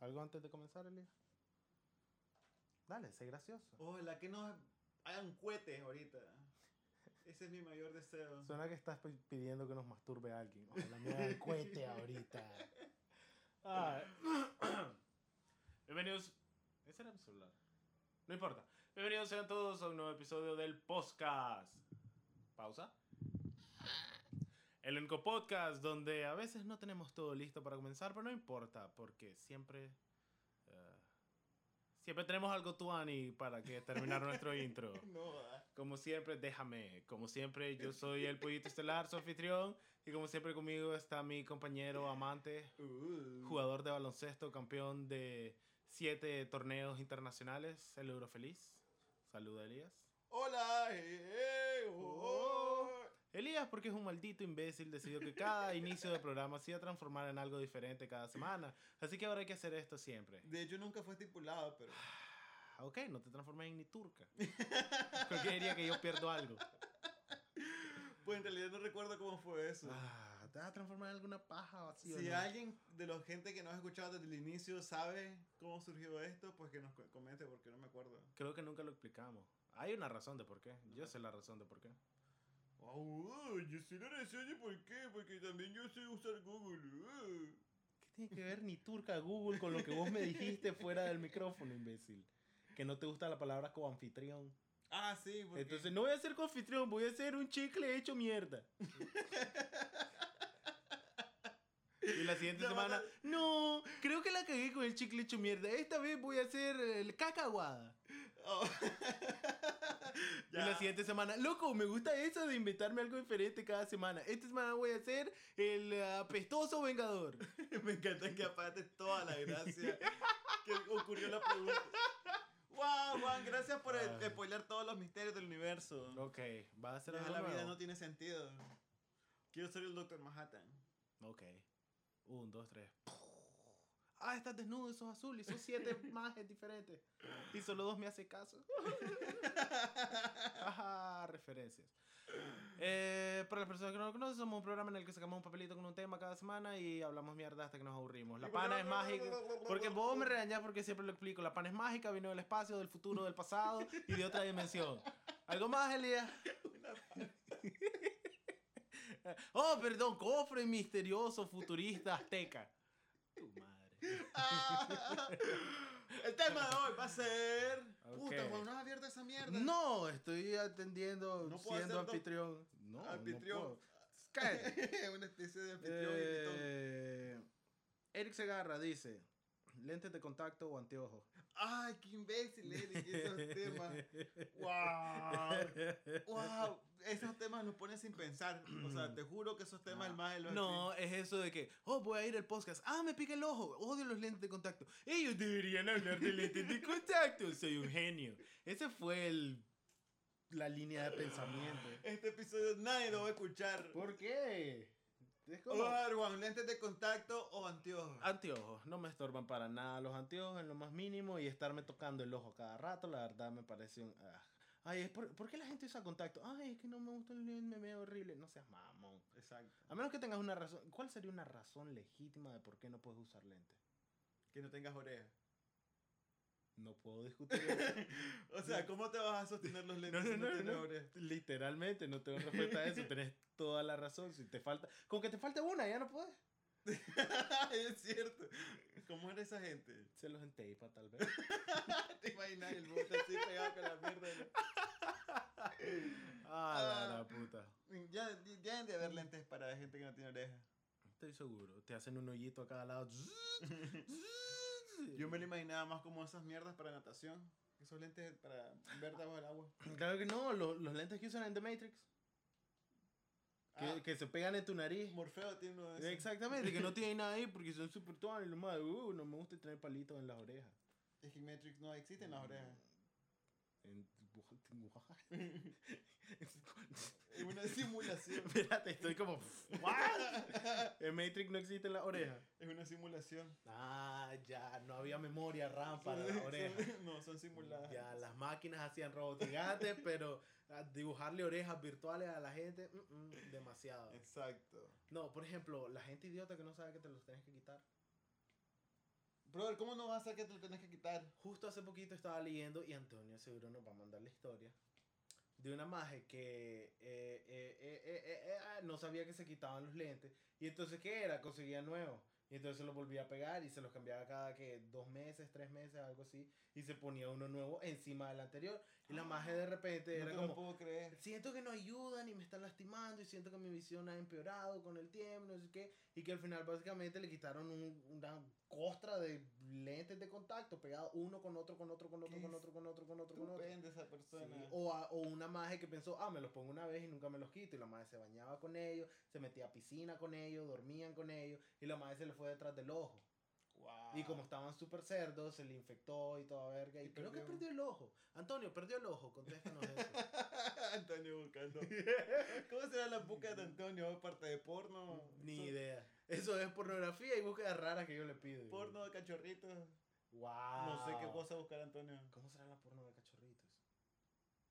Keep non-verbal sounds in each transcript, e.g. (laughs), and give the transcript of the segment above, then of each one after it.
¿Algo antes de comenzar, Elías? Dale, sé gracioso. Ojalá que nos hagan cohetes ahorita. Ese es mi mayor deseo. Suena que estás pi- pidiendo que nos masturbe a alguien. Ojalá me hagan cohete ahorita. Ah. (coughs) Bienvenidos. Ese era mi celular. No importa. Bienvenidos sean todos a un nuevo episodio del podcast. Pausa. El único podcast donde a veces no tenemos todo listo para comenzar, pero no importa, porque siempre. eh, siempre tenemos algo tuani para que terminar nuestro (laughs) intro. No. Como siempre, déjame. Como siempre, yo soy el pollito estelar, su anfitrión. Y como siempre, conmigo está mi compañero, amante, Uh. jugador de baloncesto, campeón de siete torneos internacionales, el Eurofeliz. Saluda, Elías. Hola, eh, eh, oh, oh. Elías, porque es un maldito imbécil, decidió que cada (laughs) inicio de programa se iba a transformar en algo diferente cada semana. Así que ahora hay que hacer esto siempre. De hecho, nunca fue estipulado, pero. Ah, Ok, no te transformes en ni turca. Porque diría que yo pierdo algo. Pues en realidad no recuerdo cómo fue eso. Ah, ¿Te vas a transformar en alguna paja o así o si no? alguien de la gente que nos ha escuchado desde el inicio sabe cómo surgió esto, pues que nos co- comente porque no me acuerdo. Creo que nunca lo explicamos. Hay una razón de por qué. Yo sé la razón de por qué. Oh, yo la razón de por qué, porque también yo sé usar Google. uh. ¿Qué tiene que ver ni turca Google con lo que vos me dijiste fuera del micrófono, imbécil? Que no te gusta la palabra coanfitrión. Ah, sí, porque... Entonces no voy a ser coanfitrión, voy a ser un chicle hecho mierda. Y la siguiente (laughs) semana, no, creo que la cagué con el chicle hecho mierda. Esta vez voy a hacer el cacaguada. Oh. (laughs) (laughs) Y la siguiente semana, loco, me gusta eso de inventarme algo diferente cada semana. Esta semana voy a hacer el apestoso vengador. (laughs) Me encanta que aparte toda la gracia que ocurrió la pregunta. Wow, Juan, gracias por Ah. el- spoiler todos los misterios del universo. Ok, va a ser Ya algo la vida no tiene sentido. Quiero ser el Doctor Manhattan. Ok. Un, dos, tres. Ah, estás desnudo, sos azul y sos siete (laughs) mages diferentes. Y solo dos me hace caso. (laughs) Ajá, referencias. Eh, para las personas que no lo conocen, somos un programa en el que sacamos un papelito con un tema cada semana y hablamos mierda hasta que nos aburrimos. La pana es mágica. Porque vos me regañás porque siempre lo explico. La pana es mágica, vino del espacio, del futuro, del pasado y de otra dimensión. ¿Algo más, Elías? (laughs) Oh, perdón, cofre misterioso, futurista, azteca. (laughs) El tema de hoy va a ser. Puta, Juan, no has abierto esa mierda. No, estoy atendiendo, No siendo anfitrión. No, Anfitrión. no. Cállate. (laughs) Una especie de anfitrión y Eh, Eric Segarra dice, lentes de contacto o anteojos. Ay, qué imbécil, (laughs) Eric, esos temas. Wow. Wow. Esos temas nos ponen sin pensar. O sea, te juro que esos temas el más de los No, es eso de que, oh, voy a ir al podcast. Ah, me pica el ojo. Odio los lentes de contacto. Ellos deberían hablar de lentes de contacto. Soy un genio. Ese fue el, la línea de pensamiento. Este episodio nadie lo va a escuchar. ¿Por qué? Es como... Lentes de contacto o anteojos. Anteojos, no me estorban para nada los anteojos en lo más mínimo y estarme tocando el ojo cada rato, la verdad me parece un... ah. Ay, es por, ¿por qué la gente usa contacto? Ay, es que no me gusta el lente, me veo horrible. No seas mamón. Exacto. A menos que tengas una razón. ¿Cuál sería una razón legítima de por qué no puedes usar lentes? Que no tengas orejas. No puedo discutir eso. (laughs) O sea, ¿cómo te vas a sostener los No, lentes no, si no, no, tienes no. orejas? Literalmente, no tengo respuesta a eso. (laughs) Tenés toda la razón. Si te falta... Con que te falte una, ya no puedes. (laughs) es cierto. ¿Cómo era esa gente? Se los enteipa, tal vez. ¿Te imaginas el bote así pegado con la mierda? de Ah, la, la puta. Ya, ya deben de haber lentes para gente que no tiene orejas. Estoy seguro. Te hacen un hoyito a cada lado. Yo me lo imaginaba más como esas mierdas para natación. Esos lentes para ver debajo del agua. Claro que no, los, los lentes que usan en The Matrix. Que, Ah. que se pegan en tu nariz. Morfeo tiene uno de esos. Exactamente, que no (laughs) tienen nada ahí porque son super tuanes. Lo más, uh, no me gusta tener palitos en las orejas. Es que Matrix no existe en las orejas. En- (laughs) Es una simulación. Espérate, estoy como. ¿What? En Matrix no existe en las orejas. Es una simulación. Ah, ya, no había memoria RAM para las (laughs) orejas. Son- no, son simuladas. Ya, las máquinas hacían robots gigantes, (laughs) pero dibujarle orejas virtuales a la gente, mm, mm, demasiado. Exacto. No, por ejemplo, la gente idiota que no sabe que te los tienes que quitar. Brother, ¿cómo no vas a que te lo tenés que quitar? Justo hace poquito estaba leyendo y Antonio seguro nos va a mandar la historia de una maje que eh, eh, eh, eh, eh, eh, ah, no sabía que se quitaban los lentes y entonces ¿qué era? Conseguía nuevos y entonces se los volvía a pegar y se los cambiaba cada que dos meses, tres meses, algo así y se ponía uno nuevo encima del anterior y la maje de repente No era te como lo puedo creer. siento que no ayudan y me están lastimando y siento que mi visión ha empeorado con el tiempo, no sé qué, y que al final básicamente le quitaron un- una costra de lentes de contacto pegados uno con otro, con otro, con otro, con otro, con otro, con otro, con otro. Esa Sí, persona. O, a- o una maje que pensó, ah, me los pongo una vez y nunca me los quito. Y la maje se bañaba con ellos, se metía a piscina con ellos, dormían con ellos. Y la maje se le fue detrás del ojo. Wow. Y como estaban súper cerdos, se le infectó y toda verga. Y, Y creo que perdió. perdió el ojo. Antonio, perdió el ojo. Contéstanos eso. (laughs) Antonio buscando. (laughs) ¿Cómo será la búsqueda de Antonio? Aparte de porno. Ni Son idea. Eso es pornografía y búsquedas raras que yo le pido. Porno de cachorritos. Wow. No sé qué cosa buscar Antonio. ¿Cómo será la porno de cachorritos?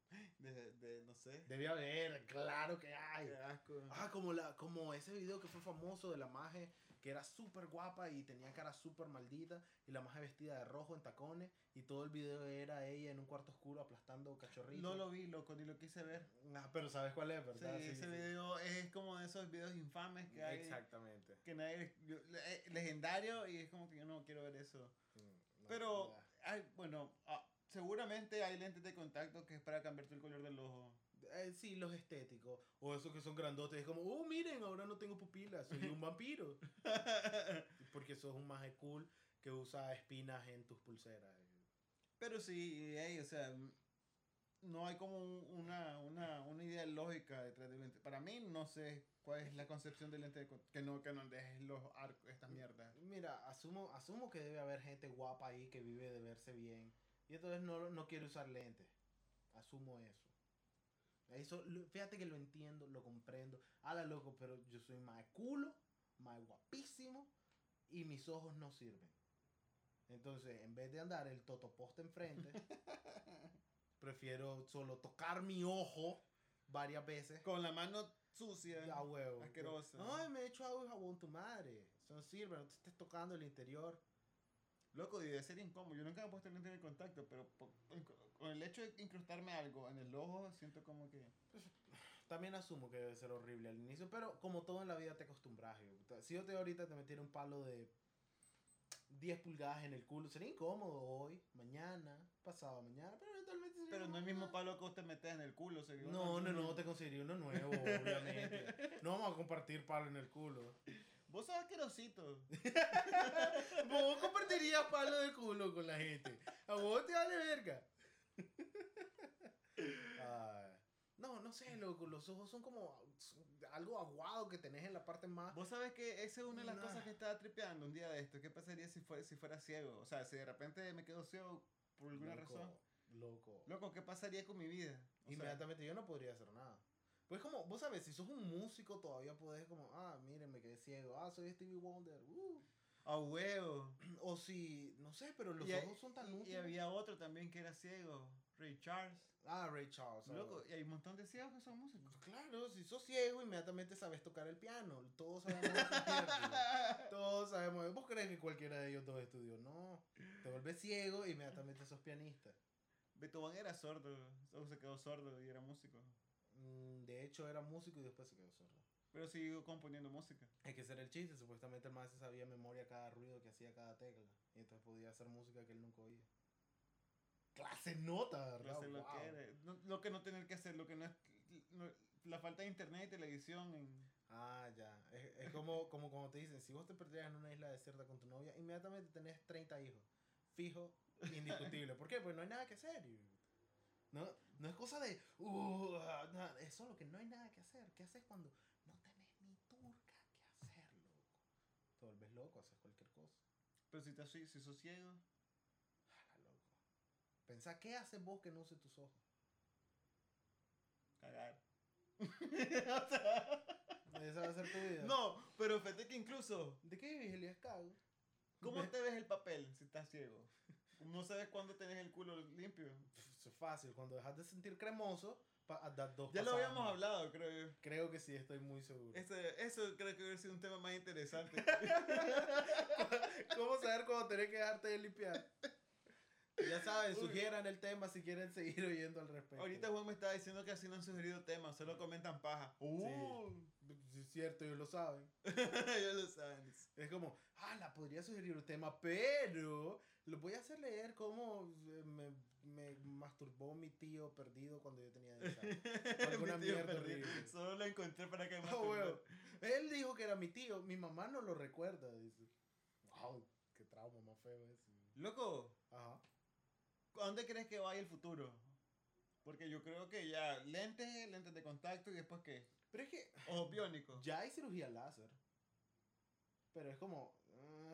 (gasps) De, de no sé. Debe haber, claro que hay. Qué asco. Ah, como, la, como ese video que fue famoso de la maje que era súper guapa y tenía cara súper maldita y la maje vestida de rojo en tacones y todo el video era ella en un cuarto oscuro aplastando cachorritos. No lo vi, loco, ni lo quise ver. Ah, pero sabes cuál es, ¿verdad? Sí, ese sí. video es como de esos videos infames que hay. Exactamente. Que nadie. yo- le- legendario y es como que yo no quiero ver eso. Mm, no, Pero, hay, bueno, ah, seguramente hay lentes de contacto que es para cambiarte el color del ojo. Eh, sí, los estéticos. O esos que son grandotes. Es como, oh, miren, ahora no tengo pupilas, soy un vampiro. (laughs) Porque sos un maje cool que usa espinas en tus pulseras. Pero sí, ey, o sea, mm, no hay como un- una, una, una idea lógica detrás del lente. Para mí, no sé cuál es la concepción del lente de que no, que no dejes los arcos, estas mierdas. Mira, asumo, asumo que debe haber gente guapa ahí que vive de verse bien. Y entonces no, no quiere usar lentes. Asumo eso. Eso, fíjate que lo entiendo, lo comprendo. Ala loco, pero yo soy más culo, más guapísimo y mis ojos no sirven. Entonces, en vez de andar el totoposte enfrente, (laughs) prefiero solo tocar mi ojo varias veces. Con la mano sucia. A huevo. Asquerosa. Ay, me he hecho agua y jabón tu madre. Eso no sirve, no te estés tocando el interior. Loco, debe ser incómodo. Yo nunca me he puesto lente de contacto, pero po- con el hecho de incrustarme algo en el ojo, siento como que. También asumo que debe ser horrible al inicio, pero como todo en la vida te acostumbras. de puta. Si yo te ahorita te metiera un palo de 10 pulgadas en el culo, sería incómodo hoy, mañana, pasado mañana, pero eventualmente sería Pero no es el mismo palo que usted metes en el culo, seguido. No, no, no, te conseguiría uno nuevo, obviamente. (laughs) No vamos a compartir palo en el culo. Vos sos asquerosito. (laughs) Compartirías palo de culo con la gente. A vos te vale verga. No, no sé, loco. Los ojos son como algo aguado que tenés en la parte más. Vos sabés que esa es una de las Nah. cosas que estaba tripeando un día de esto. ¿Qué pasaría si fuera, si fuera ciego? O sea, si de repente me quedo ciego por alguna loco, razón. Loco. Loco, ¿qué pasaría con mi vida? O sea, Inmediatamente yo no podría hacer nada. Pues como, vos sabes, si sos un músico todavía podés como, ah, miren, me quedé ciego. Ah, soy Stevie Wonder. uh. A huevo. (clears throat) O si, no sé, pero los y, ojos son tan y- y útiles. había otro también que era ciego, Ray Charles. Ah, Ray Charles. Loco, y hay un montón de ciegos que son músicos. Claro, si sos ciego, inmediatamente sabes tocar el piano. Todos sabemos. (laughs) Todos sabemos. ¿Vos crees que cualquiera de ellos dos estudió? No. Te vuelves ciego inmediatamente sos pianista. Beethoven era sordo, o se quedó sordo y era músico. Mm, De hecho, era músico y después se quedó sordo. Pero siguió componiendo música. Hay que ser el chiste. Supuestamente el maestro sabía memoria cada ruido que hacía cada tecla. Y entonces podía hacer música que él nunca oía. Clase nota, ¿verdad? hacer lo, Wow. que era. No- lo que no tener que hacer, lo que no es. la falta de internet y televisión. En, Ah, ya. Es, es como, (laughs) como cuando te dicen, si vos te perdieras en una isla desierta con tu novia, inmediatamente tenés 30 hijos. Fijo, indiscutible. ¿Por qué? Pues no hay nada que hacer. No, no es cosa de, uh, ah, no, es solo que no hay nada que hacer. ¿Qué haces cuando no tenés ni turca que hacer, loco? Te vuelves loco, haces cualquier cosa. pero si, estás, si sos ciego, Ah, loco. Pensá, ¿qué haces vos que no uses tus ojos? cagar. (laughs) Esa va a ser tu vida. No, pero fíjate que incluso. ¿De qué vives, Elías Cago? ¿Cómo (laughs) te ves el papel si estás ciego? No sabes cuándo tenés el culo limpio. Es fácil, cuando dejas de sentir cremoso, pa- a dar dos Ya lo habíamos hablado, creo yo. Creo que sí, estoy muy seguro. Ese- eso creo que hubiera sido un tema más interesante. (laughs) ¿Cómo saber cuando tenés que dejarte de limpiar. Ya saben, sugieran el tema si quieren seguir oyendo al respecto. Ahorita Juan me estaba diciendo que así no han sugerido temas, solo comentan paja. Uh, Sí, es cierto, ellos lo saben. (laughs) ya lo saben. Es como, ah, la podría sugerir un tema, pero lo voy a hacer leer cómo eh, me, me masturbó mi tío perdido cuando yo tenía 10 años. (laughs) Alguna mierda horrible. Solo lo encontré para que me Ah, huevo. Él dijo que era mi tío, mi mamá no lo recuerda, dice. Wow, qué trauma más feo ese. Loco, Ajá. ¿a dónde crees que vaya el futuro? Porque yo creo que ya lentes, lentes de contacto y después qué? Pero es que Ojos biónicos. ya hay cirugía láser. Pero es como,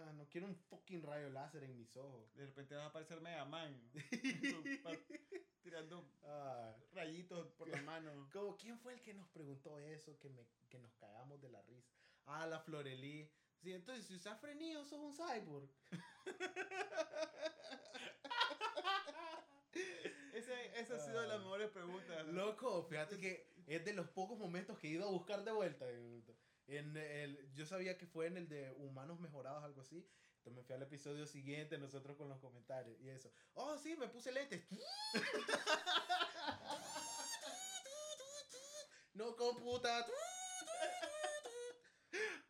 ah, no quiero un fucking rayo láser en mis ojos. De repente vas a aparecer Mega Man. (laughs) tirando Ah, rayitos por la mano. como, ¿quién fue el que nos preguntó eso? Que, me, que nos cagamos de la risa. Ah, la Florelí. Sí, entonces, si usas frenillo, sos un cyborg. (laughs) Ese, esa ha sido de las mejores preguntas. Loco, fíjate que es de los pocos momentos que he ido a buscar de vuelta. En el, yo sabía que fue en el de humanos mejorados, algo así. Entonces me fui al episodio siguiente, nosotros con los comentarios y eso. Oh, sí, me puse lentes. (laughs) No computa.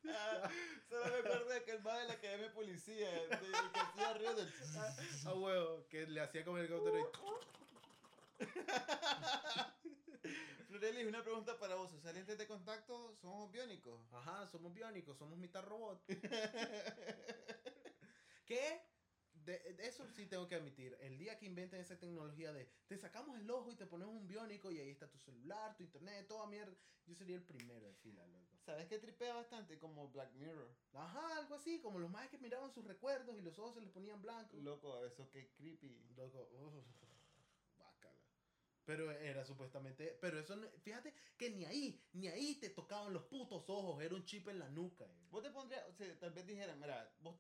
Ah, (laughs) solo me acuerdo de que el más de la academia de policía, de, de que hacía río de... A huevo, que le hacía como el helicóptero y... (laughs) Florelis, una pregunta para vos. ¿Usar lentes de contacto somos biónicos? Ajá, somos biónicos, somos mitad robot. (laughs) ¿Qué? De, de eso sí tengo que admitir. El día que inventen esa tecnología de te sacamos el ojo y te ponemos un biónico y ahí está tu celular, tu internet, toda mierda, yo sería el primero de fila, loco. ¿Sabes qué tripea bastante? Como Black Mirror. Ajá, algo así, como los más que miraban sus recuerdos y los ojos se les ponían blancos. Loco, eso qué creepy. Loco, uf. Pero era supuestamente, pero eso, no- fíjate que ni ahí, ni ahí te tocaban los putos ojos, era un chip en la nuca. eh. Vos te pondrías, o sea, tal vez dijeran, mira, vos,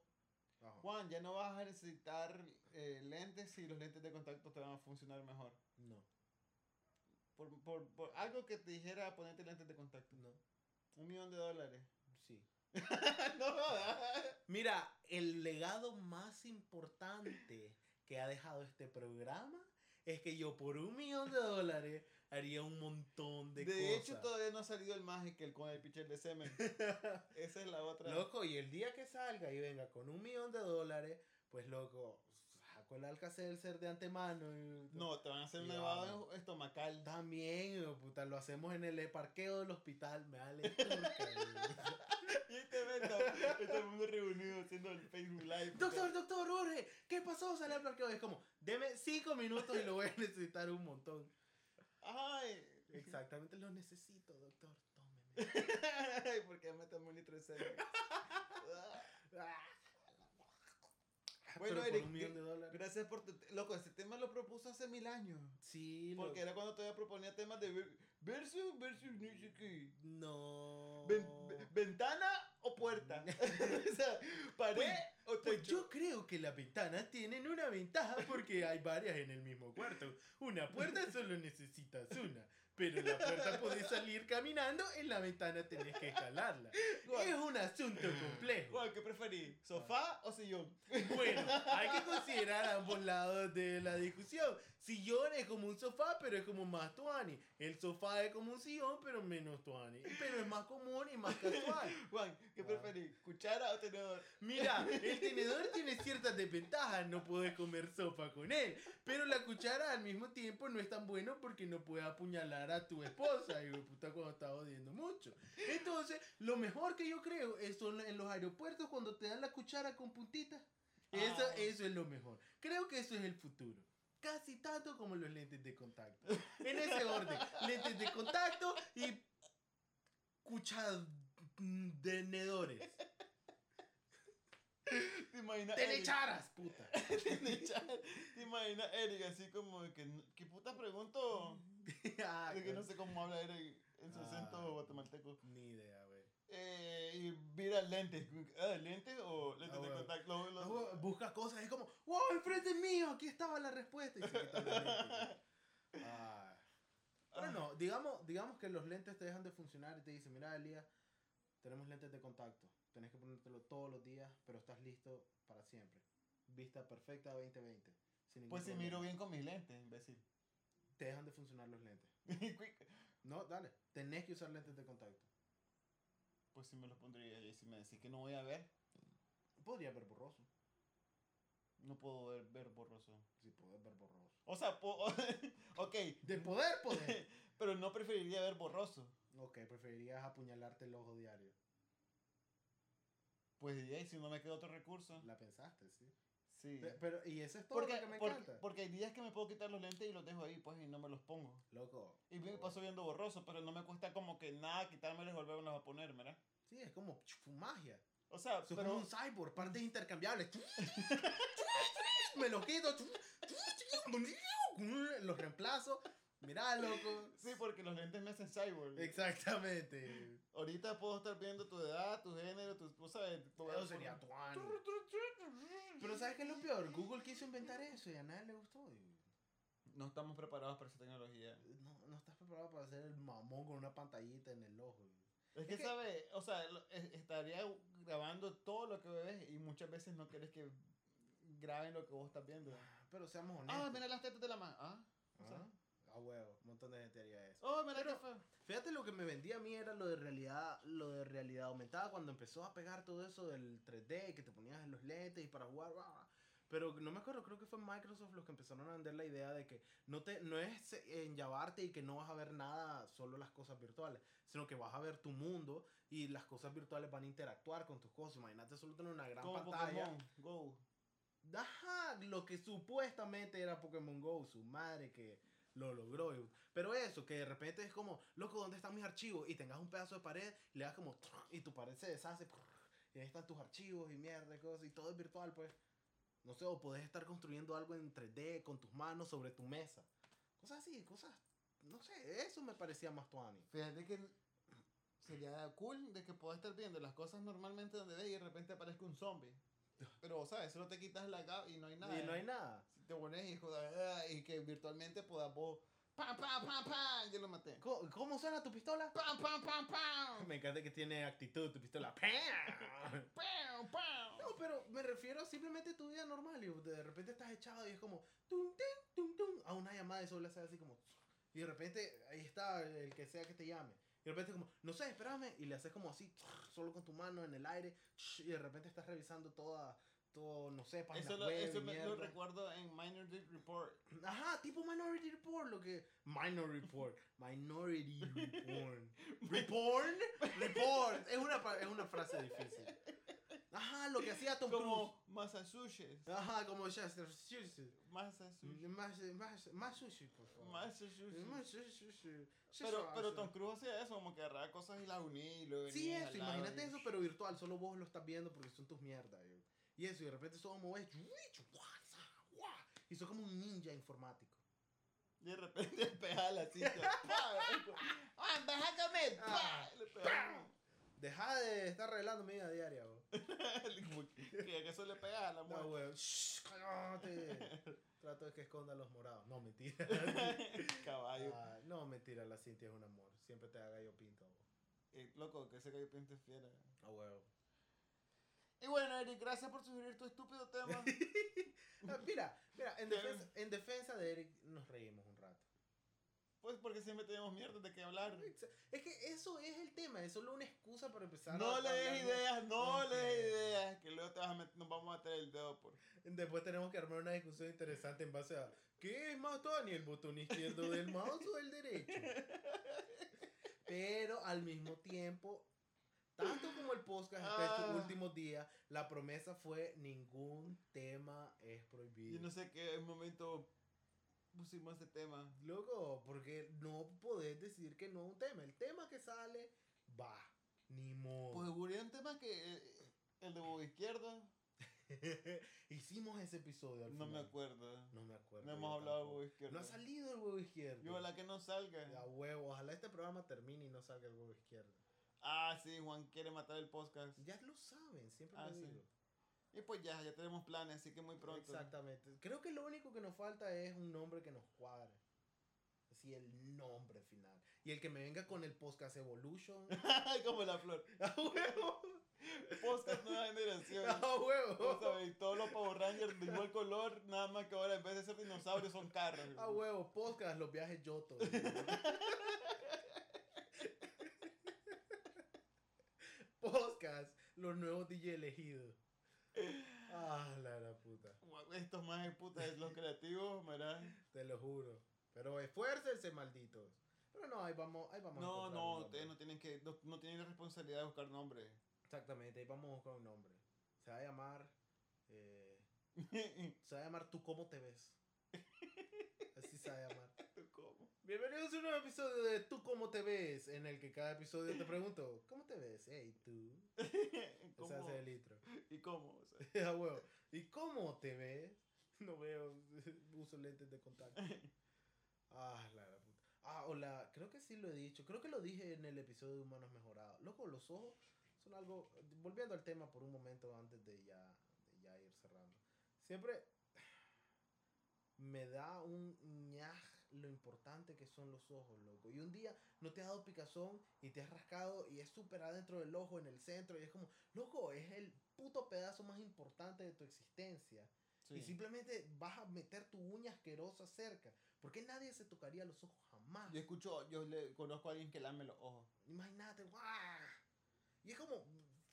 Ajá. Juan, ya no vas a necesitar eh, lentes si los lentes de contacto te van a funcionar mejor. No, Por, por, por algo que te dijera ponerte lentes de contacto. no, Un millón de dólares. sí. (laughs) no. Mira, el legado más importante que ha dejado este programa es que yo por un millón de dólares haría un montón de, De, cosas. hecho, todavía no ha salido el Magical con el pitcher de semen. (laughs) Esa es la otra. Loco, y el día que salga y venga con un millón de dólares, pues loco, saco el Alka-Seltzer de antemano. y- No, te van a hacer un lavado estomacal. También, de puta, lo hacemos en el parqueo del hospital, me vale (laughs) ven todo, el mundo reunido haciendo el Facebook Live. Doctor, doctor, Jorge, ¿qué pasó? Sale al parqueo. Es como, deme cinco minutos y lo voy a necesitar un montón. Ay. Exactamente, lo necesito, doctor. Tómeme. Ay, porque me tomé un litro de semen. Bueno, Eric, un millón que- de dólares. Gracias por tu... Loco, este tema lo propuso hace mil años. Sí, lo- Porque era cuando todavía proponía temas de ver- versus, versus, no sé qué. No. Ven- ve- ¿Ventana o puerta? (laughs) (laughs) o sea, pared Pues- o Pues yo creo que las ventanas tienen una ventaja porque hay varias en el mismo cuarto. Una puerta solo necesitas una, pero la puerta puedes salir caminando, en la ventana tenés que escalarla. Es un asunto complejo. ¿qué preferís? ¿Sofá o sillón? Bueno, hay que (laughs) considerar ambos lados de la discusión. Sillón es como un sofá, pero es como más tuani. El sofá es como un sillón, pero menos tuani. Pero es más común y más casual. (laughs) Juan, ¿qué Ah. preferís? ¿Cuchara o tenedor? Mira, (laughs) el tenedor tiene ciertas desventajas, no puedes comer sopa con él, pero la cuchara al mismo tiempo no es tan bueno porque no puedes apuñalar a tu esposa, y puta cuando está odiando mucho. Entonces, lo mejor que yo creo es son en los aeropuertos cuando te dan la cuchara con puntitas. Eso, Ah. eso es lo mejor. Creo que eso es el futuro. Casi tanto como los lentes de contacto. En ese orden, lentes de contacto y cuchadenedores. ¿Te imaginas? Telecharas, puta. Telechar. (laughs) ¿Te imaginas Eric así como de que... ¿Qué puta pregunto? (laughs) Ah, De que no sé cómo habla Eric en su Ah. acento guatemalteco. Ni idea. Eh, y mira lentes. Ah, ¿Lentes o lentes Ah, de bueno. contacto? Lo- lo- Ah, güey, Busca cosas, es como, wow, enfrente mío, aquí estaba la respuesta. Y se quitan los lentes, güey. Ah. Pero no, digamos, digamos que los lentes te dejan de funcionar y te dicen, mira, Elías, tenemos lentes de contacto. Tenés que ponértelo todos los días, pero estás listo para siempre. Vista perfecta 2020. sin Pues si problema. miro bien con mis lentes, imbécil. Te dejan de funcionar los lentes. (laughs) No, dale. Tenés que usar lentes de contacto. Pues si me los pondría y si me decís que no voy a ver, Podría ver borroso. no puedo ver, ver borroso. Sí, poder ver borroso. O sea, po- (laughs) ok, De poder, poder. (laughs) pero no preferiría ver borroso. ok, preferirías apuñalarte el ojo diario. Pues y si no me queda otro recurso. La pensaste, sí. Sí. Pe- Pero, y eso es todo Porque, lo que me porque, encanta. porque hay días que me puedo quitar los lentes y los dejo ahí, pues, y no me los pongo. Loco. Y me paso viendo borroso, pero no me cuesta como que nada quitármelos y volvérmelos a poner, ¿verdad? Sí, es como magia. O sea, pero... como un cyborg, partes intercambiables. Me los quito. Los reemplazo. Mirá, loco. Sí, porque los lentes me hacen cyborg. Exactamente. Ahorita puedo estar viendo tu edad, tu género, tu... Tú sabes... tu- Eso sería tuano. ¿Sabes qué es lo peor? Google quiso inventar eso y a nadie le gustó. y No estamos preparados para esa tecnología. No, no estás preparado para hacer el mamón con una pantallita en el ojo. Es que, que- ¿sabes? O sea, es- estaría grabando todo lo que ves y muchas veces no quieres que graben lo que vos estás viendo. Pero seamos honestos. Ah, mira las tetas de la mano. Ah, o sea. Ah, a huevo. Un montón de gente haría eso. Oh, mira Pero- feo. Fíjate lo que me vendía a mí era lo de realidad, lo de realidad aumentada cuando empezó a pegar todo eso del 3D que te ponías en los lentes y para jugar. bla, bla. Pero no me acuerdo, creo que fue Microsoft los que empezaron a vender la idea de que no te no es en llevarte y que no vas a ver nada, solo las cosas virtuales, sino que vas a ver tu mundo y las cosas virtuales van a interactuar con tus cosas. Imagínate solo tener una gran Como pantalla. Pokémon Go. Ajá, lo que supuestamente era Pokémon Go, su madre que lo logró. Pero eso, que de repente es como, loco, ¿dónde están mis archivos? Y tengas un pedazo de pared, le das como, y tu pared se deshace, y ahí están tus archivos y mierda, cosas, y todo es virtual, pues. No sé, o podés estar construyendo algo en 3D con tus manos sobre tu mesa. Cosas así, cosas, no sé, eso me parecía más tuani. Fíjate que sería cool de que puedas estar viendo las cosas normalmente donde ves y de repente aparezca un zombie. (laughs) Pero, ¿sabes? Solo te quitas la gab y no hay nada. Y no hay nada. Te pones y, ah, y que virtualmente puedas vos. ¡Pam, pam, pam, pam! Ya lo maté. ¿Cómo, cómo suena tu pistola? ¡Pam, pam, pam, pam! (laughs) Me encanta que tiene actitud tu pistola. (laughs) ¡Pam, pam! No, pero me refiero a simplemente tu vida normal y de repente estás echado y es como tum, tin, tum, tum, a una llamada y solo le haces así como y de repente ahí está el que sea que te llame y de repente como no sé espérame y le haces como así solo con tu mano en el aire y de repente estás revisando toda no sé páginas Eso, lo, web eso me, lo recuerdo en Minority Report. ajá tipo Minority Report lo que Minority Report Minority Report (laughs) Report (laughs) Report es una es una frase difícil ajá lo que hacía Tom Cruise Como Massachusetts. Ajá, como Massachusetts. Massachusetts. Sushi, por favor. Massachusetts. Pero, pero Tom Cruise hacía eso, como que agarraba cosas y las unía y luego Sí, eso, imagínate eso, pero virtual. Solo vos lo estás viendo porque son tus mierdas. yo. Y eso, y de repente solo mueves. Y sos como un ninja informático. Y de repente (laughs) le pegaba la. ¡Pah! ¡Ah! ¡Pah! Ah. Deja de estar arreglando mi vida diaria. (laughs) Como que que eso le pegaba a la No, mujer. weón. Cállate. Trato de que esconda los morados. No, mentira. (laughs) Caballo. Ah, no, mentira, la Cintia es un amor. Siempre te haga yo pinto. vos. Eh, loco, que ese gallo pinta es fiera. Ah, huevo. Y bueno, Eric, gracias por sugerir tu estúpido tema. (laughs) Ah, Mira, mira, en defensa, en defensa de Eric nos reímos un rato. Pues porque siempre tenemos mierda de qué hablar. Es que eso es el tema, es solo una excusa para empezar No a le des ideas, no Ok. le des ideas. Que luego te vas a met- nos vamos a meter el dedo por. Después tenemos que armar una discusión interesante en base a ¿qué es más Tony, el botón izquierdo del mouse o el derecho? (laughs) Pero al mismo tiempo, tanto como el podcast hasta estos Ah. últimos días, la promesa fue ningún tema es prohibido. Yo no sé qué momento pusimos ese tema. Loco, porque no podés decir que no es un tema. El tema que sale, va. Ni modo. Pues hubo un tema que. eh, el de Bobo Izquierdo. (laughs) Hicimos ese episodio al No me acuerdo. No me acuerdo. No hemos hablado de tampoco. Bobo Izquierdo. No ha salido el huevo izquierdo. Y ojalá que no salga. A huevo, ojalá este programa termine y no salga el huevo izquierdo. Ah, sí, Juan quiere matar el podcast. Ya lo saben, siempre Ah, lo sí. digo. Y pues ya, ya tenemos planes, así que muy pronto. Exactamente. Creo que lo único que nos falta es un nombre que nos cuadre. así el nombre final. Y el que me venga con el Podcast Evolution. (laughs) Como la flor. (laughs) ¡A huevo! Podcast nueva generación. (laughs) ¡A huevo! Y todos los Power Rangers de igual color, nada más que ahora en vez de ser dinosaurios son carros. ¡A huevo! Podcast, los viajes Yoto. Podcast, los nuevos DJ elegidos. Ah, la la puta. Estos más de puta, los creativos, ¿verdad? Te lo juro. Pero esfuércense, malditos. Pero no, ahí vamos, ahí vamos. a No, un no, ustedes no tienen que, no, no tienen la responsabilidad de buscar nombre. Exactamente, ahí vamos a buscar un nombre. Se va a llamar. eh, (laughs) se va a llamar Tú cómo te ves. Así se va a llamar. Bienvenidos a un nuevo episodio de Tú cómo te ves, en el que cada episodio te (laughs) pregunto, ¿cómo te ves? Hey, tú. (laughs) ¿Cómo? hace el litro. ¿Y cómo? O sea, (laughs) A huevo. ¿Y cómo te ves? No veo, uso lentes de contacto. Ah, la la puta. Ah, hola, creo que sí lo he dicho. Creo que lo dije en el episodio de Humanos Mejorados. Loco, los ojos son algo. Volviendo al tema por un momento antes de ya, de ya ir cerrando. Siempre me da un ñaj lo importante que son los ojos, loco. Y un día no te ha dado picazón y te has rascado y es súper adentro del ojo, en el centro. Y es como, loco, es el puto pedazo más importante de tu existencia. sí. Y simplemente vas a meter tu uña asquerosa cerca. ¿Por qué nadie se tocaría los ojos jamás? Yo escucho, yo le conozco a alguien que lame los ojos Imagínate, ¡guau! Y es como,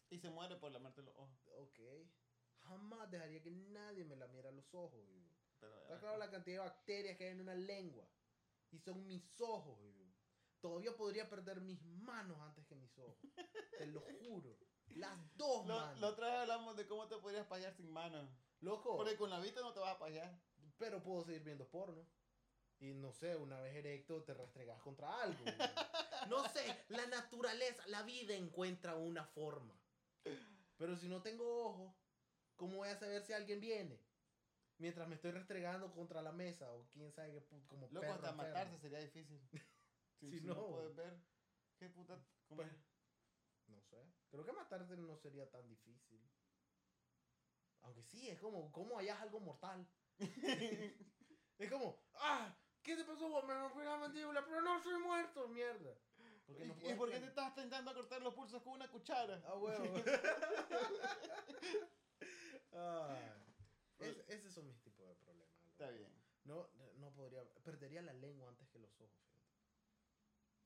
y se muere por lamerte los ojos. ok, jamás dejaría que nadie me lamiera los ojos. güey. Pero, Está claro la cantidad de bacterias que hay en una lengua. Y son mis ojos. güey. Todavía podría perder mis manos antes que mis ojos. Te lo juro. Las dos Lo- manos. La otra vez hablamos de cómo te podrías payar sin manos. Loco. Porque con la vista no te vas a payar. Pero puedo seguir viendo porno. Y no sé, una vez erecto te restregas contra algo. güey. (laughs) No sé, la naturaleza, la vida encuentra una forma. Pero si no tengo ojos, ¿cómo voy a saber si alguien viene? Mientras me estoy restregando contra la mesa o quién sabe qué, pu- como Loco, perro hasta matarse sería difícil. (laughs) Si, Si si no. no. puedes ver. ¿Qué puta? Pues, no sé. Creo que matarte no sería tan difícil. Aunque sí, es como, ¿cómo hallas algo mortal? (laughs) es como, ¡ah! ¿Qué te pasó? Me rompí la mandíbula, pero no soy muerto, mierda. Porque no ¿Y, puedes por qué te estás intentando cortar los pulsos con una cuchara? Ah, huevo. (laughs) Ay. Es- esos son mis tipos de problemas. loco. Está bien. No, no podría, perdería la lengua antes que los ojos. fíjate.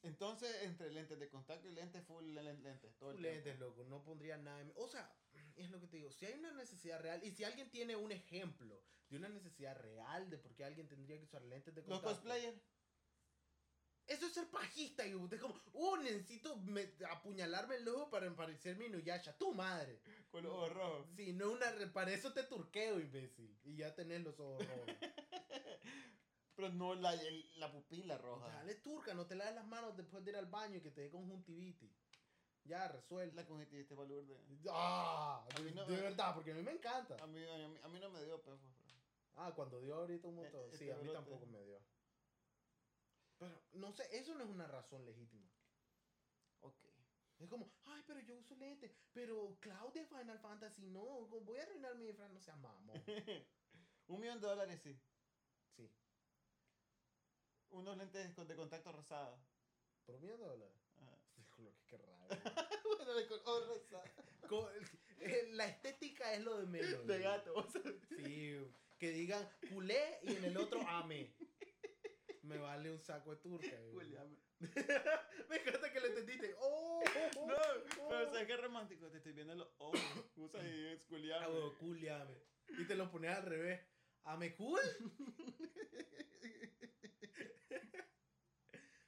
Entonces, entre lentes de contacto y lentes full len- lentes. Todo el Lentes, loco, no pondría nada. en- O sea, es lo que te digo. Si hay una necesidad real y si alguien tiene un ejemplo de una necesidad real de por qué alguien tendría que usar lentes de Los contacto. cosplayers. Eso es ser pajista, y es como, oh, necesito me- apuñalarme el ojo para parecerme Inuyasha. Tu madre. Con los ojos rojos. Sí, no una. Para eso te turqueo, imbécil. Y ya tenés los ojos rojos. (laughs) Pero no la, el- la pupila roja. Dale turca, no te laves las manos después de ir al baño y que te dé conjuntivitis. Ya, resuelta. La conjuntivitis balurde. Ah, A mí de, no de me- verdad, porque a mí me encanta. A mí, a, mí, a mí no me dio pues, pefo. Ah, cuando dio ahorita un montón. Eh, Sí, este a mí brote. tampoco me dio. Pero, no sé, eso no es una razón legítima. Ok. Es como, ay, pero yo uso lentes. Pero Cloud de Final Fantasy no. Voy a arruinar mi disfraz, no sea mamón. (laughs) Un millón de dólares sí. Sí. Unos lentes de contacto rosado. ¿Por mí dólares? (laughs) Ajá. Lo que qué raro. (laughs) bueno, de color rosado. La estética es lo de menos. De gato. o sea. Sí, que digan culé y en el otro ame. Me vale un saco de turca. (laughs) (laughs) Me encanta que lo entendiste. ¡Oh! No, pero ¿sabes qué romántico? Te estoy viendo los ojos. Usa y es Julián. Ah, cool y te lo pones al revés. ¿Ame cool?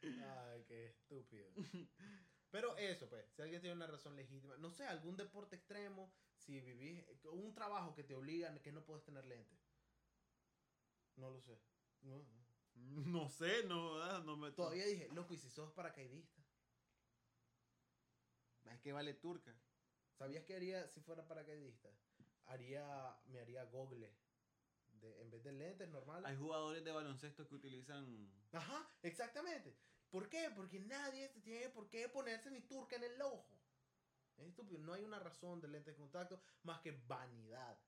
Ay, qué estúpido. Pero eso, pues, si alguien tiene una razón legítima, no sé, algún deporte extremo, si vivís, un trabajo que te obligan que no puedes tener lentes. No lo sé. No, no. Sé, no, ah, no me. Todavía dije, loco, ¿y si sos paracaidista? Es que vale turca. ¿Sabías qué haría si fuera paracaidista? Haría, me haría gogle. De, en vez de lentes normales. Hay jugadores de baloncesto que utilizan. Ajá, exactamente. ¿Por qué? Porque nadie se tiene por qué ponerse ni turca en el ojo. Es estúpido. No hay una razón de lentes de contacto más que vanidad.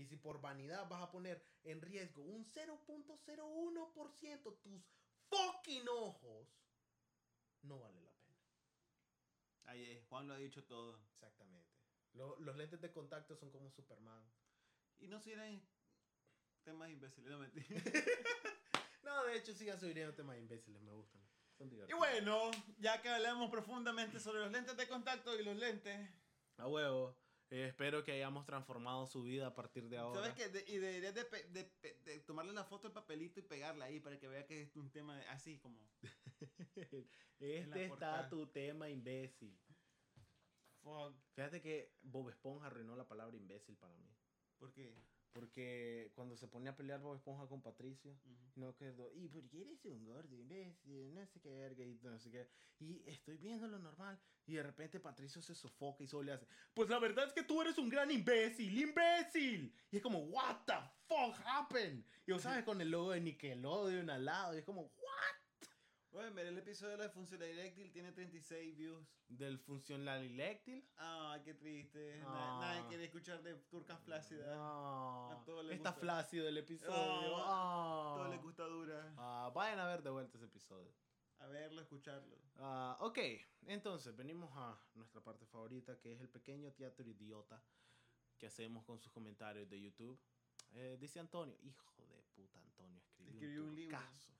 Y si por vanidad vas a poner en riesgo un 0.01% tus fucking ojos, no vale la pena. Ahí es, Juan lo ha dicho todo. Exactamente. Lo- los lentes de contacto son como Superman. Y no sirven temas imbéciles, no mentira. (laughs) No, de hecho, sigan subiendo temas imbéciles, me gustan. Son y bueno, ya que hablamos profundamente sobre los lentes de contacto y los lentes, A huevo. Eh, espero que hayamos transformado su vida a partir de ahora. ¿sabes qué? De- y deberías de, de tomarle la foto del papelito y pegarla ahí para que vea que es un tema así como. (laughs) este está tu tema imbécil. Fuck. Fíjate que Bob Esponja arruinó la palabra imbécil para mí. ¿Por qué? Porque cuando se pone a pelear Bob Esponja con Patricio, no quedó, ¿y por qué eres un gordo imbécil? No sé qué, verga, y no sé qué. Y estoy viendo lo normal. Y de repente Patricio se sofoca y solo le hace, pues la verdad es que tú eres un gran imbécil, imbécil. Y es como, what the fuck happened? Y vos sabes, con el logo de Nickelodeon al lado. Y es como, what? Bueno, mira, el episodio de la eréctil tiene 36 views. Del funcional eléctil. Ay, qué triste. Ah. Nadie quiere escuchar de turcas flácidas. No. A todos les Está flácido el episodio. Oh, Ah. Todo le gusta dura. Ah, vayan a ver de vuelta ese episodio. A verlo, escucharlo. Ah, ok, entonces venimos a nuestra parte favorita, que es el pequeño teatro idiota que hacemos con sus comentarios de YouTube. Eh, dice Antonio, hijo de puta Antonio, escribió, Escribió un libro. turcazo.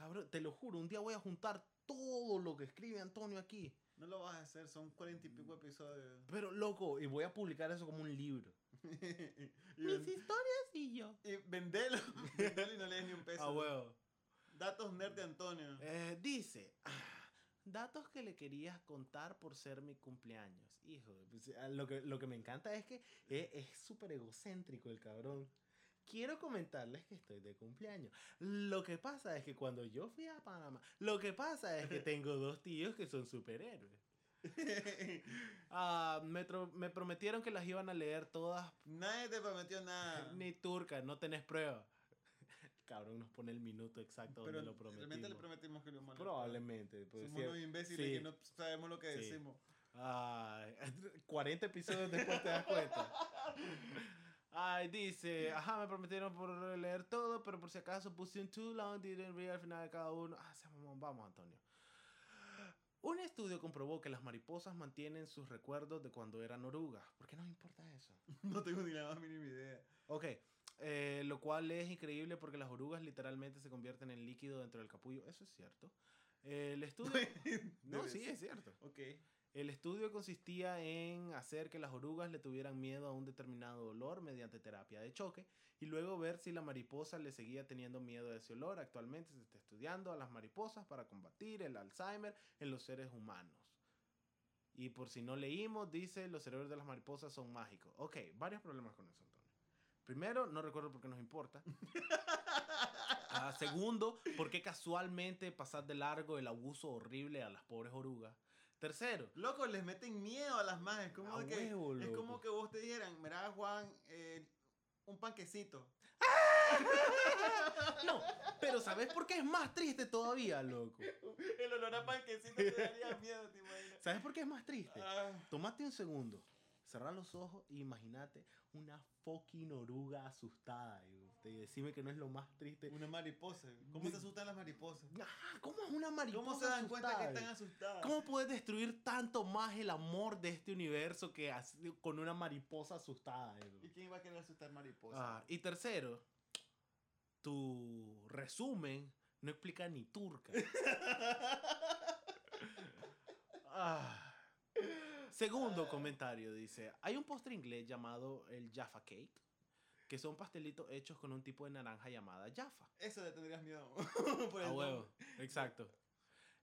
Cabrón, te lo juro, un día voy a juntar todo lo que escribe Antonio aquí. No lo vas a hacer, son cuarenta y pico episodios. Pero loco, y voy a publicar eso como un libro. (laughs) y, Mis historias y yo. y vendelo. (laughs) vendelo y no lees ni un peso. Ah, huevo. Datos nerd de Antonio. Eh, dice, "Ah, datos que le querías contar por ser mi cumpleaños. Hijo, de- pues, lo, que, lo que me encanta es que eh, es súper egocéntrico el cabrón. Quiero comentarles que estoy de cumpleaños. Lo que pasa es que cuando yo fui a Panamá, lo que pasa es que (laughs) tengo dos tíos que son superhéroes. (laughs) Ah, me, me prometieron que las iban a leer todas, Nadie te prometió nada. (laughs) ni turca, no tenés prueba. Cabrón, nos pone el minuto exacto Pero donde lo realmente le prometimos. prometimos que lo leer. Probablemente. pues, Somos unos imbéciles sí. que no sabemos lo que Sí. decimos. Ay, 40 episodios después te das cuenta. Ay, dice, ajá, me prometieron por leer todo, pero por si acaso puse un too long, didn't read al final de cada uno. Ah, vamos, Antonio. Un estudio comprobó que las mariposas mantienen sus recuerdos de cuando eran orugas. ¿Por qué nos importa eso? (laughs) No tengo ni la más mínima idea. Ok, eh, lo cual es increíble porque las orugas literalmente se convierten en líquido dentro del capullo. Eso es cierto. El estudio... (laughs) no, sí, es cierto. Ok. El estudio consistía en hacer que las orugas le tuvieran miedo a un determinado olor mediante terapia de choque y luego ver si la mariposa le seguía teniendo miedo a ese olor. Actualmente se está estudiando a las mariposas para combatir el Alzheimer en los seres humanos. Y por si no leímos, dice, los cerebros de las mariposas son mágicos. Ok, varios problemas con eso, Antonio. Primero, no recuerdo por qué nos importa. (laughs) Ah, segundo, por qué casualmente pasar de largo el abuso horrible a las pobres orugas. Tercero, Loco, les meten miedo a las majes. Como A que, huevo, es como que vos te dijeran, mira Juan, eh, un panquecito. (laughs) No, pero ¿sabes por qué es más triste todavía, loco? (laughs) El olor a panquecito te daría miedo, te imaginas. ¿Sabes por qué es más triste? Ah, Tómate un segundo, cerrar los ojos e imagínate una fucking oruga asustada. Y y decime que no es lo más triste. una mariposa. ¿Cómo se asustan las mariposas? Ah, ¿Cómo es una mariposa ¿Cómo se dan cuenta que están asustadas? ¿Cómo puedes destruir tanto más el amor de este universo que con una mariposa asustada? ¿Y quién va a querer asustar mariposas? Ah, y tercero, tu resumen no explica ni turca. (laughs) Ah. Segundo comentario dice, hay un postre inglés llamado el Jaffa Cake, que son pastelitos hechos con un tipo de naranja llamada Jaffa. Eso le tendrías miedo. (laughs) por A el huevo, exacto.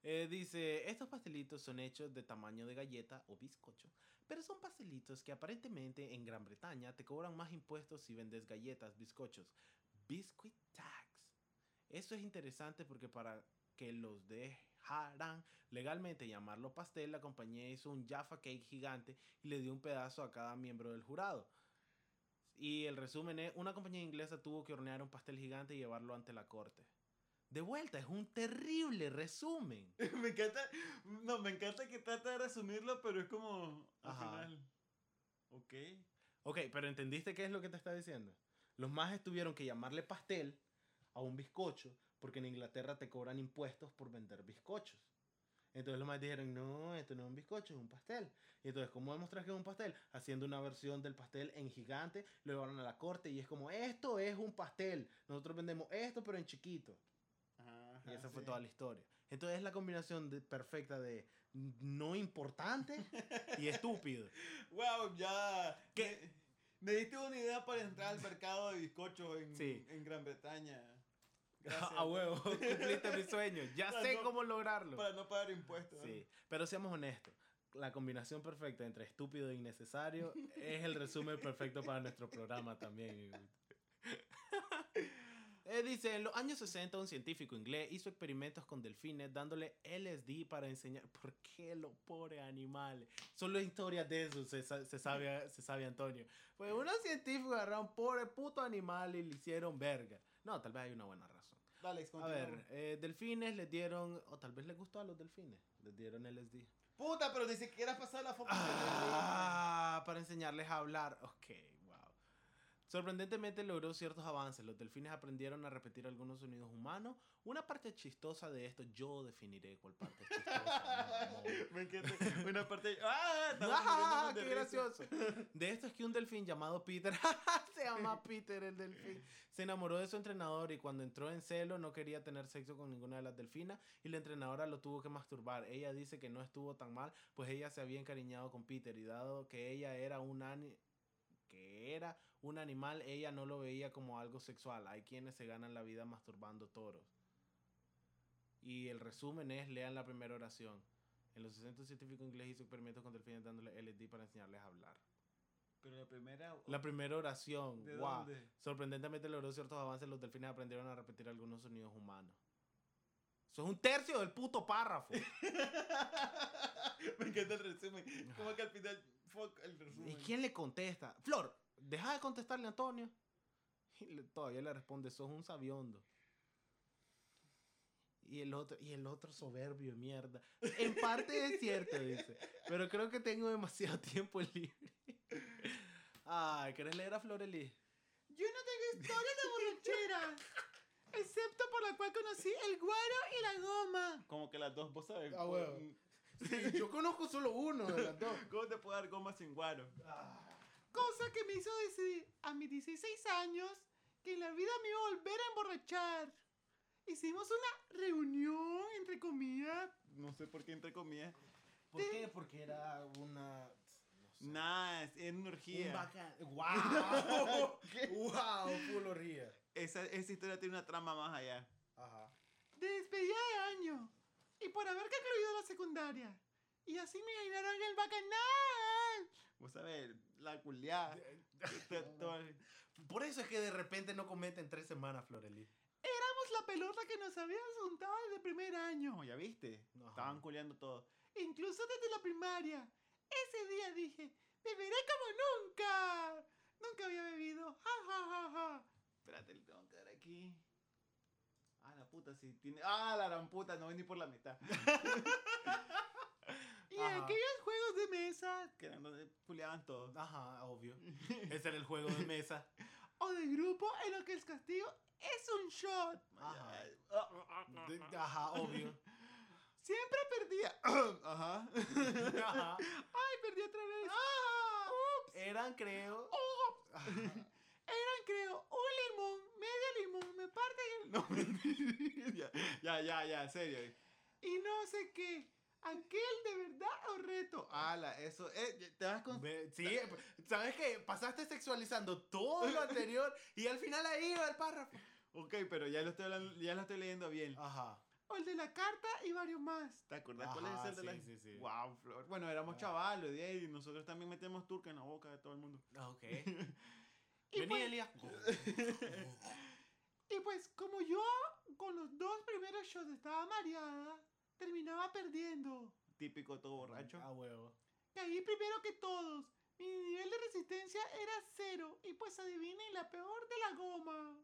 Eh, dice, estos pastelitos son hechos de tamaño de galleta o bizcocho, pero son pastelitos que aparentemente en Gran Bretaña te cobran más impuestos si vendes galletas, bizcochos. Biscuit tax. Eso es interesante porque para que los dejaran legalmente llamarlo pastel, la compañía hizo un Jaffa Cake gigante y le dio un pedazo a cada miembro del jurado. Y el resumen es, una compañía inglesa tuvo que hornear un pastel gigante y llevarlo ante la corte. De vuelta, es un terrible resumen. (laughs) me encanta. No, me encanta que trata de resumirlo, pero es como. Al Ajá. final. Ok. Ok, pero ¿entendiste qué es lo que te está diciendo? Los más tuvieron que llamarle pastel a un bizcocho porque en Inglaterra te cobran impuestos por vender bizcochos. Entonces los más dijeron, no, esto no es un bizcocho, es un pastel. Y entonces, ¿cómo demostrar que es un pastel? Haciendo una versión del pastel en gigante, lo llevaron a la corte y es como, esto es un pastel. Nosotros vendemos esto, pero en chiquito. Ajá, Y esa fue toda la historia. Entonces es la combinación de- perfecta de no importante y estúpido. (laughs) Wow, ya. Me, me diste una idea para entrar al mercado de bizcochos en, Sí. en Gran Bretaña. Gracias. A huevo, (laughs) cumpliste mi sueño. Ya Para sé no- cómo lograrlo. Para no pagar impuestos. Sí, pero seamos honestos. La combinación perfecta entre estúpido e innecesario (laughs) es el resumen perfecto para nuestro programa también. (laughs) Eh, dice, en los años 60 un científico inglés hizo experimentos con delfines dándole LSD para enseñar por qué los pobres animales. Solo historias de eso se, se sabe, se sabe Antonio. Pues unos científicos agarraron pobre puto animal y le hicieron verga. No, tal vez hay una buena razón. Dale, A ver, eh, delfines les dieron, o tal vez les gustó a los delfines, les dieron LSD. Puta, pero ni siquiera pasado la foto. Ah, para enseñarles a hablar. Ok. Sorprendentemente logró ciertos avances. Los delfines aprendieron a repetir algunos sonidos humanos. Una parte chistosa de esto, yo definiré cuál parte es chistosa. (laughs) Me encanta. Una parte. (laughs) ¡Ah! ¡Ah, qué gracioso! De esto es que un delfín llamado Peter, (laughs) se llama Peter el delfín, se enamoró de su entrenador y cuando entró en celo no quería tener sexo con ninguna de las delfinas y la entrenadora lo tuvo que masturbar. Ella dice que no estuvo tan mal, pues ella se había encariñado con Peter y dado que ella era un ani- que era un animal, ella no lo veía como algo sexual. Hay quienes se ganan la vida masturbando toros. Y el resumen es, lean la primera oración. En los 60 científicos ingleses hizo experimentos con delfines dándole LSD para enseñarles a hablar. Pero la primera. La primera oración, ¿De wow. dónde? Sorprendentemente logró ciertos avances, los delfines aprendieron a repetir algunos sonidos humanos. Eso es un tercio del puto párrafo. (laughs) Me encanta el resumen. Como que al final. Fuck el resumen. ¿Y quién le contesta? Flor, deja de contestarle a Antonio. Y le- todavía le responde, sos un sabiondo. Y el otro, y el otro soberbio de mierda. En parte es cierto, dice. Pero creo que tengo demasiado tiempo libre. Ay, ¿querés leer a Floreli? Yo no tengo historia de borrachera. Excepto por la cual conocí el guaro y la goma. Como que las dos, vos sabes. Ah. Sí, yo conozco solo uno de las dos. ¿Cómo te puedo dar goma sin guaro? Cosa que me hizo decidir a mis 16 años que en la vida me iba a volver a emborrachar. Hicimos una reunión, entre comillas. No sé por qué entre comillas. ¿Por qué? Porque era una... No sé. Nah, es es una orgía. Un bacán. ¡Wow! ¡Wow! Full orgía. Esa, esa historia tiene una trama más allá. Ajá. De despedida de año. Y por haber concluido la secundaria. Y así me ganaron el bacanal. Vos sabés, la culiada. Por eso es que de repente no cometen tres semanas, Floreli. Éramos la pelota que nos habían juntado desde primer año. ¿Ya viste? Ajá. Estaban culeando todo. Incluso desde la primaria. Ese día dije, beberé como nunca. Nunca había bebido. Ja, ja, ja, ja. Espérate, le tengo que dar aquí. Ah, la puta, sí. Tiene... Ah, la gran puta, no ni por la mitad. (laughs) Ajá. aquellos juegos de mesa, que eran donde culeaban todos. Ajá, obvio. (laughs) Ese era el juego de mesa. O de grupo en lo que el castigo es un shot. Ajá. Ajá, obvio. (laughs) Siempre perdía. (coughs) Ajá. Ajá. Ay, perdí otra vez. Ups. Eran, creo. Ups. Eran, creo, un limón, medio limón, me parte el... No, mentira. (laughs) ya, ya, ya, en serio. Y no sé qué. Aquel de verdad o reto. Ala, eso, eh, te vas con... Sí, ¿sabes qué? Pasaste sexualizando todo lo (laughs) anterior y al final ahí va el párrafo. Ok, pero ya lo estoy, hablando- ya lo estoy leyendo bien. Ajá. O el de la carta y varios más. ¿Te acordás cuál es Ajá, el de la sí, sí, sí. Wow, Flor. Bueno, éramos Ah. chavalos y nosotros también metemos turca en la boca de todo el mundo. Ok. (laughs) Y Vení, pues-. (laughs) Y pues, como yo con los dos primeros shots estaba mareada, terminaba perdiendo. Típico todo borracho. A huevo. Caí primero que todos. Mi nivel de resistencia era cero. Y pues adivinen la peor de la goma.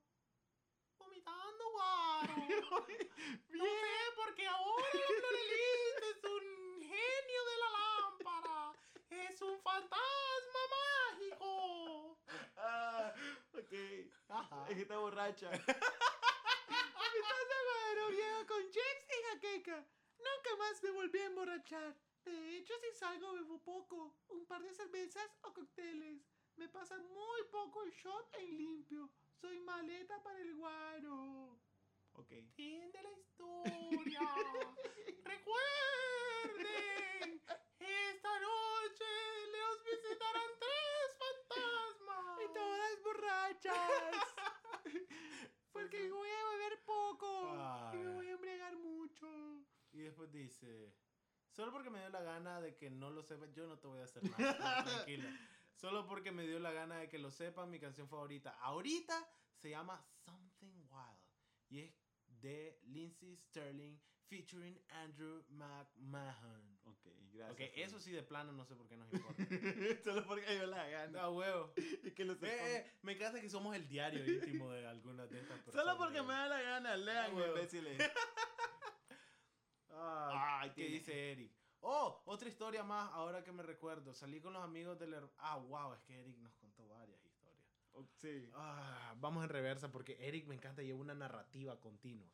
Vomitando, guaro. (laughs) No sé, porque ahora la Florelita es un genio de la lámpara. Es un fantasma mágico. Ah, ok. Ajá. Está borracha. (laughs) con Jex y jaqueca. Nunca más me volví a emborrachar. De hecho, si salgo bebo poco, un par de cervezas o cócteles. Me pasa muy poco el shot en limpio. Soy maleta para el guaro. Ok. Fin de la historia. (laughs) Recuerden, esta noche les visitarán tres fantasmas. Y todas borrachas. (laughs) Porque voy a beber poco. Y me Ay. voy a embriagar mucho. Y después dice, solo porque me dio la gana de que no lo sepan, yo no te voy a hacer nada, (laughs) tranquila. Solo porque me dio la gana de que lo sepan, mi canción favorita ahorita se llama Something Wild y es de Lindsey Sterling featuring Andrew McMahon. Ok, Ok, eso sí de plano no sé por qué nos importa. (laughs) Solo porque dio la gana. Ah, huevo. (laughs) Y que lo Eh, eh, me encanta que somos el diario íntimo de algunas de estas personas. Solo porque me da la gana, lean, Ah, imbéciles. Ah, Ay, ¿qué tiene- dice Eric? Oh, otra historia más, ahora que me recuerdo. Salí con los amigos del... her- Ah, wow, es que Eric nos contó varias historias. Oh, Sí. Ah, vamos en reversa porque Eric me encanta, lleva una narrativa continua.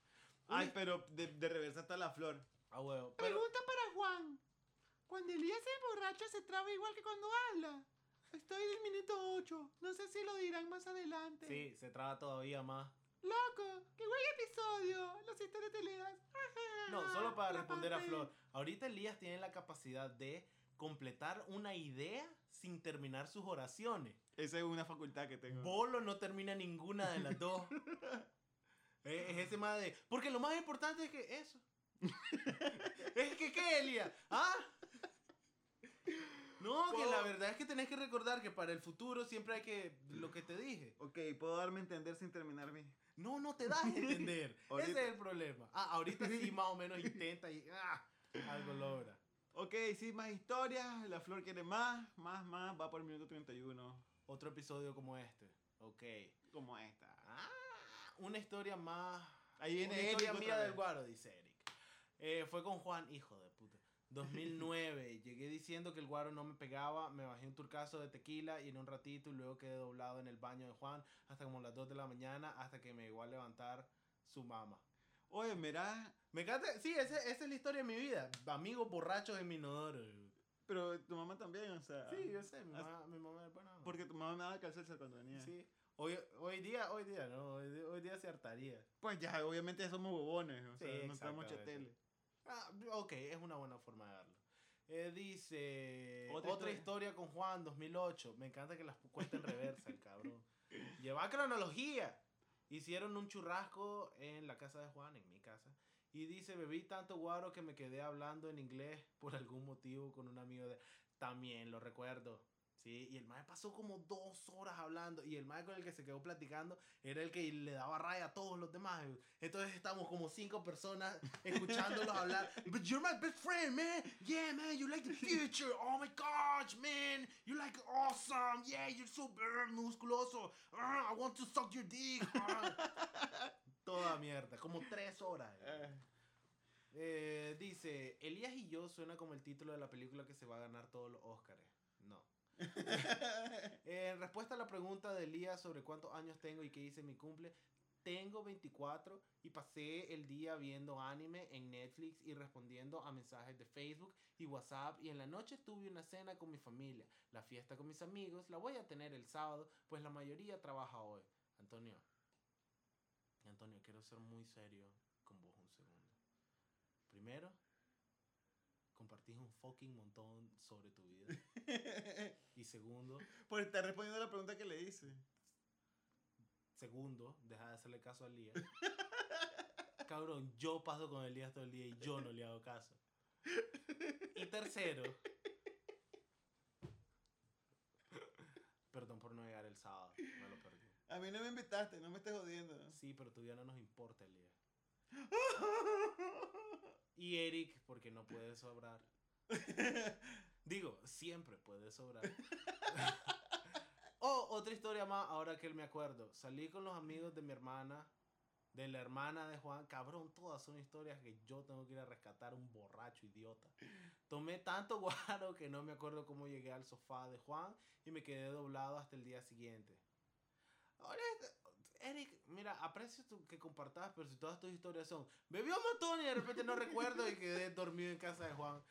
Ay, pero de, de reversa está la flor. Ah, huevo. Pero, Pregunta para Juan. Cuando Elías se emborracha se traba igual que cuando habla. Estoy en el minuto 8. No sé si lo dirán más adelante. sí, se traba todavía más. Loco, qué buen episodio. Las historias de Elías. No, (laughs) solo para La responder a Flor. Ahorita Elías tiene la capacidad de completar una idea sin terminar sus oraciones. Esa es una facultad que tengo. Bolo no termina ninguna de las dos. es, (laughs) es ese más de. Porque lo más importante es que eso. (laughs) es que, ¿qué, Elías? ¿Ah? No, que la verdad es que tenés que recordar que para el futuro siempre hay que. Lo que te dije. Ok, puedo darme a entender sin terminar mi. No, no te das a (laughs) entender. (laughs) Ese es el problema. Ah, ahorita sí (laughs) más o menos intenta y ah, algo logra. Ok, sí, más historias. La flor quiere más, más, más. Va por el minuto 31. Otro episodio como este. Ok. Como esta. Ah, una historia más. Ahí viene una Eric historia mía vez. del guaro, dice Eric. Eh, fue con Juan, hijo de. 2009. Llegué diciendo que el guaro no me pegaba, me bajé un turcazo de tequila y en un ratito y luego quedé doblado en el baño de Juan hasta como las 2 de la mañana hasta que me llegó a levantar su mamá. Oye, mira. Me encanta, sí, ese- esa es la historia de mi vida. Amigos borrachos en mi inodoro. Pero tu mamá también, o sea. Sí, yo sé, mi As- mamá, mi mamá onda. Porque tu mamá me daba calcerse cuando venía. Sí. Hoy, hoy día, hoy día, no, hoy, día- hoy día se hartaría. Pues ya, obviamente somos bobones. O Sí, sea, no estamos exactamente. Ah, ok, es una buena forma de verlo. Eh, dice, Otra otra, historia. historia. con Juan, 2008. Me encanta que las cueste en reversa, el cabrón. (laughs) Lleva cronología. Hicieron un churrasco en la casa de Juan, en mi casa. Y dice, bebí tanto guaro que me quedé hablando en inglés por algún motivo con un amigo de... También lo recuerdo. Sí, y el mae pasó como dos horas hablando. Y el mae con el que se quedó platicando era el que le daba raya a todos los demás. Entonces estamos como cinco personas (laughs) escuchándolos hablar. But you're my best friend, man. Yeah, man, you like the future. Oh my gosh, man. You're like awesome. Yeah, you're uh, musculoso. Ah, I want to suck your dick. (laughs) Toda mierda, como tres horas. Eh, dice, Elías y yo suena como el título de la película que se va a ganar todos los Óscares. (laughs) En respuesta a la pregunta de Elías sobre cuántos años tengo y qué hice en mi cumple, tengo 24 y pasé el día viendo anime en Netflix y respondiendo a mensajes de Facebook y WhatsApp y en la noche tuve una cena con mi familia. La fiesta con mis amigos la voy a tener el sábado, pues la mayoría trabaja hoy. Antonio, Antonio, quiero ser muy serio con vos un segundo. Primero, compartís un fucking montón sobre tu vida. (laughs) Y segundo, Por estar respondiendo a la pregunta que le hice. Segundo, deja de hacerle caso a Elías. Cabrón, yo paso con Elías todo el día y yo no le hago caso. Y tercero, perdón por no llegar el sábado, me lo perdí. A mí no me invitaste, no me estés jodiendo. Sí, pero todavía no nos importa, Elías. Y Eric, porque no puede sobrar. Digo, siempre puede sobrar. oh, otra historia más, ahora que me acuerdo. Salí con los amigos de mi hermana, de la hermana de Juan. Cabrón, todas son historias que yo tengo que ir a rescatar un borracho idiota. Tomé tanto guaro que no me acuerdo cómo llegué al sofá de Juan y me quedé doblado hasta el día siguiente. Ahora, Eric, mira, aprecio tu- que compartas, pero si todas tus historias son, bebió un montón y de repente no recuerdo y quedé dormido en casa de Juan.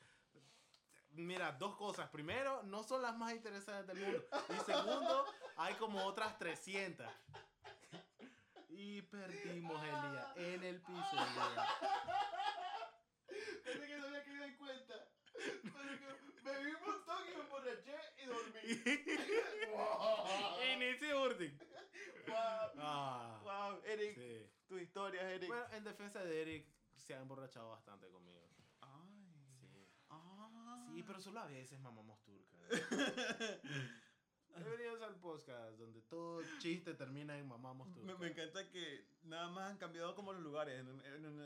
Mira, dos cosas. Primero, no son las más interesantes del mundo. Y segundo, hay como otras 300. Y perdimos el día en el piso. Pensé que no había caído en cuenta. Bebí un montón y me emborraché y dormí. wow. (laughs) Inicio Urding. Wow. Ah, Wow, Eric, sí. tus historias, Eric. Bueno, en defensa de Eric, se ha emborrachado bastante conmigo. Ay. Sí. Ah. Sí, pero solo a veces mamamos turca. (laughs) Bienvenidos al podcast donde todo chiste termina en mamamos turca. Me, me encanta que nada más han cambiado como los lugares. Uno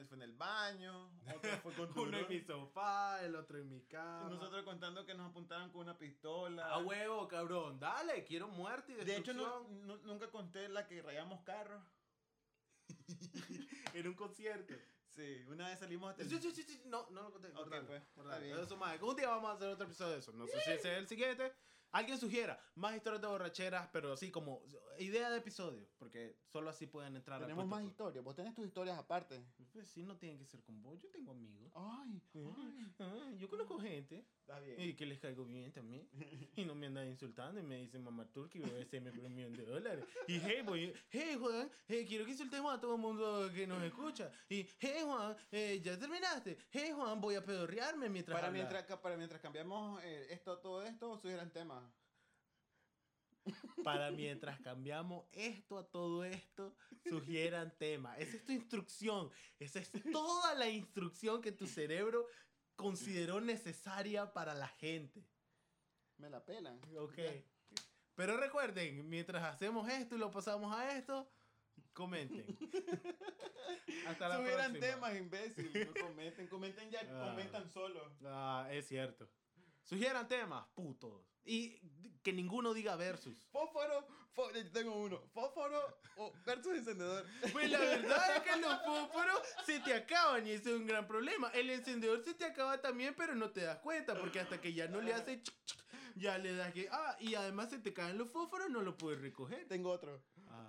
fue en el baño, otro fue con (laughs) Uno en mi sofá, el otro en mi cama. Nosotros contando que nos apuntaron con una pistola. A huevo, cabrón. Dale, quiero muerte y de hecho, no, destrucción. nu- nunca conté la que rayamos carros. (laughs) En un concierto. Sí, una vez salimos sí, sí, No, no lo conté. Ok, guardalo, pues, está bien. Eso, madre. Un día vamos a hacer otro episodio de eso. No sé si ese es el siguiente. Alguien sugiera más historias de borracheras, pero así como idea de episodio. Porque solo así pueden entrar Tenemos más historias. Vos tenés tus historias aparte. Pues sí, no tienen que ser con vos. Yo tengo amigos. Ay, ay. Ah, yo conozco gente Está bien. y que les caigo bien también. Y no me andan insultando y me dicen mamá turca y voy a hacerme por un millón de dólares. Y hey, voy, hey Juan, eh, quiero que insultemos a todo el mundo que nos escucha. Y hey Juan, eh, ya terminaste. Hey Juan, voy a pedorrearme mientras Para mientras, para mientras cambiamos eh, esto, todo esto, sugieran temas. Para mientras cambiamos esto a todo esto, sugieran tema. Esa es tu instrucción. Esa es toda la instrucción que tu cerebro consideró necesaria para la gente. Me la pelan. Ok. Ya. Pero recuerden, mientras hacemos esto y lo pasamos a esto, comenten. (laughs) Hasta la Sugieran próxima. temas, imbécil. No comenten, comenten ya, Ah. comentan solo. Ah, es cierto. Sugieran temas, putos. Y que ninguno diga versus. Fósforo, fó- yo tengo uno. Fósforo o versus encendedor. Pues la verdad es que los fósforos se te acaban y eso es un gran problema. El encendedor se te acaba también, pero no te das cuenta porque hasta que ya no le hace chic, chic, ya le das que ah y además se te caen los fósforos no lo puedes recoger. Tengo otro.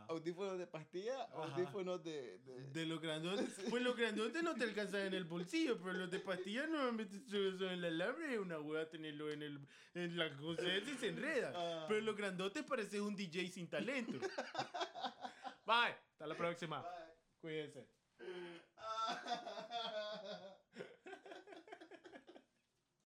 Audífonos de pastilla, Ajá. audífonos de... de- de los grandotes, (laughs) pues los grandotes no te alcanzan en el bolsillo, pero los de pastillas normalmente son en la alambre y una hueá tenerlo en el en la cosa esa y se enreda. Ah. Pero los grandotes parecen un DJ sin talento. (laughs) Bye, hasta la próxima. Bye. Cuídense. Ah. (laughs)